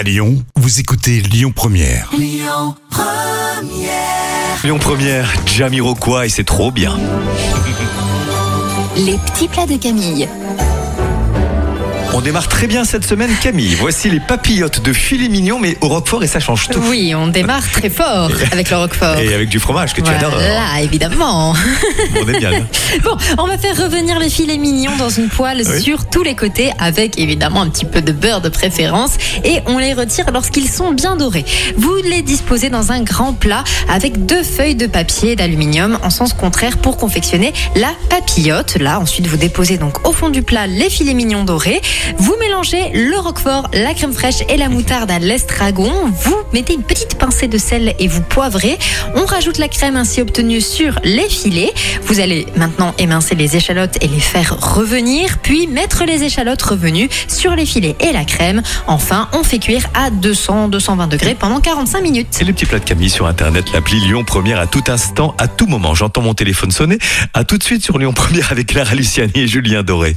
À Lyon, vous écoutez Lyon Première. Lyon Première, Jamiroquai et c'est trop bien. Les petits plats de Camille. On démarre très bien cette semaine, Camille. Voici les papillotes de filet mignon, mais au roquefort et ça change tout. Oui, on démarre très fort avec le roquefort. Et avec du fromage que tu adores. Voilà, évidemment. On est bien. là. Bon, on va faire revenir les filets mignons dans une poêle Oui. sur tous les côtés avec évidemment un petit peu de beurre de préférence et on les retire lorsqu'ils sont bien dorés. Vous les disposez dans un grand plat avec deux feuilles de papier d'aluminium en sens contraire pour confectionner la papillote. Là, ensuite vous déposez donc au fond du plat les filets mignons dorés. Vous mélangez le roquefort, la crème fraîche et la moutarde à l'estragon. Vous mettez une petite pincée de sel et vous poivrez. On rajoute la crème ainsi obtenue sur les filets. Vous allez maintenant émincer les échalotes et les faire revenir, puis mettre les échalotes revenues sur les filets et la crème. Enfin, on fait cuire à 200-220 degrés pendant 45 minutes. C'est le petit plat de Camille sur Internet, l'appli Lyon Première à tout instant, à tout moment. J'entends mon téléphone sonner. À tout de suite sur Lyon Première avec Clara Luciani et Julien Doré.